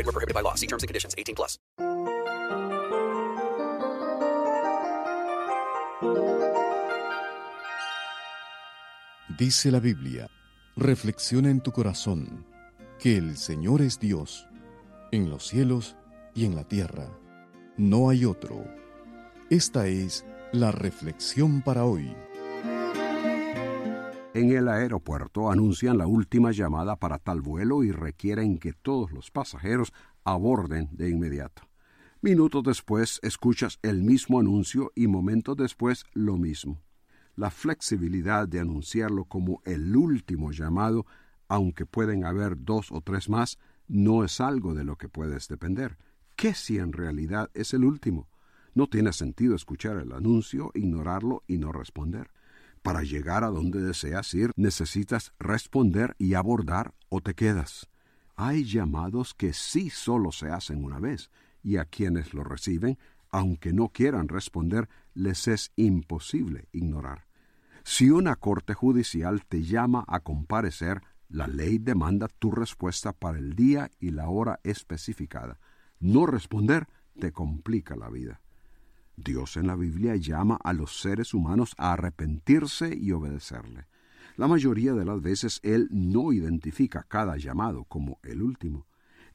Void were prohibited by law. See terms and conditions. 18 plus. Dice la Biblia, reflexiona en tu corazón que el Señor es Dios, en los cielos y en la tierra. No hay otro. Esta es la reflexión para hoy. En el aeropuerto anuncian la última llamada para tal vuelo y requieren que todos los pasajeros aborden de inmediato. Minutos después escuchas el mismo anuncio y momentos después lo mismo. La flexibilidad de anunciarlo como el último llamado, aunque pueden haber dos o tres más, no es algo de lo que puedes depender. ¿Qué si en realidad es el último? No tiene sentido escuchar el anuncio, ignorarlo y no responder. Para llegar a donde deseas ir, necesitas responder y abordar o te quedas. Hay llamados que sí solo se hacen una vez, y a quienes lo reciben, aunque no quieran responder, les es imposible ignorar. Si una corte judicial te llama a comparecer, la ley demanda tu respuesta para el día y la hora especificada. No responder te complica la vida. Dios en la Biblia llama a los seres humanos a arrepentirse y obedecerle. La mayoría de las veces Él no identifica cada llamado como el último.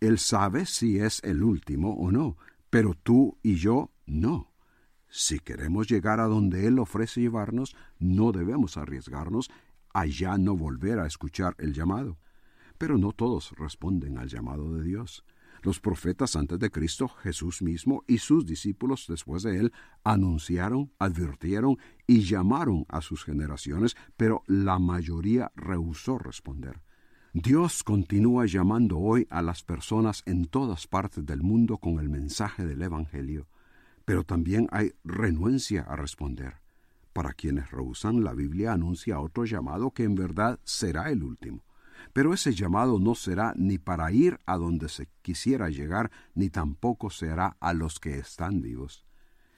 Él sabe si es el último o no, pero tú y yo no. Si queremos llegar a donde Él ofrece llevarnos, no debemos arriesgarnos a ya no volver a escuchar el llamado. Pero no todos responden al llamado de Dios. Los profetas antes de Cristo, Jesús mismo y sus discípulos después de él anunciaron, advirtieron y llamaron a sus generaciones, pero la mayoría rehusó responder. Dios continúa llamando hoy a las personas en todas partes del mundo con el mensaje del Evangelio, pero también hay renuencia a responder. Para quienes rehusan, la Biblia anuncia otro llamado que en verdad será el último. Pero ese llamado no será ni para ir a donde se quisiera llegar, ni tampoco será a los que están vivos.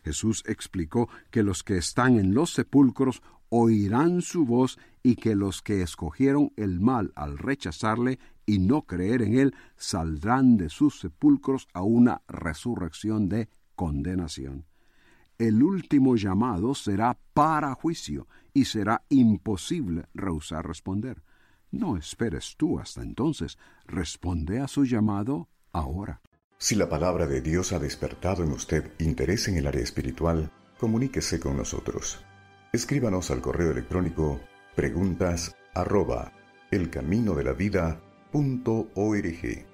Jesús explicó que los que están en los sepulcros oirán su voz y que los que escogieron el mal al rechazarle y no creer en él saldrán de sus sepulcros a una resurrección de condenación. El último llamado será para juicio y será imposible rehusar responder. No esperes tú hasta entonces. Responde a su llamado ahora. Si la palabra de Dios ha despertado en usted interés en el área espiritual, comuníquese con nosotros. Escríbanos al correo electrónico preguntas arroba elcaminodelavida.org.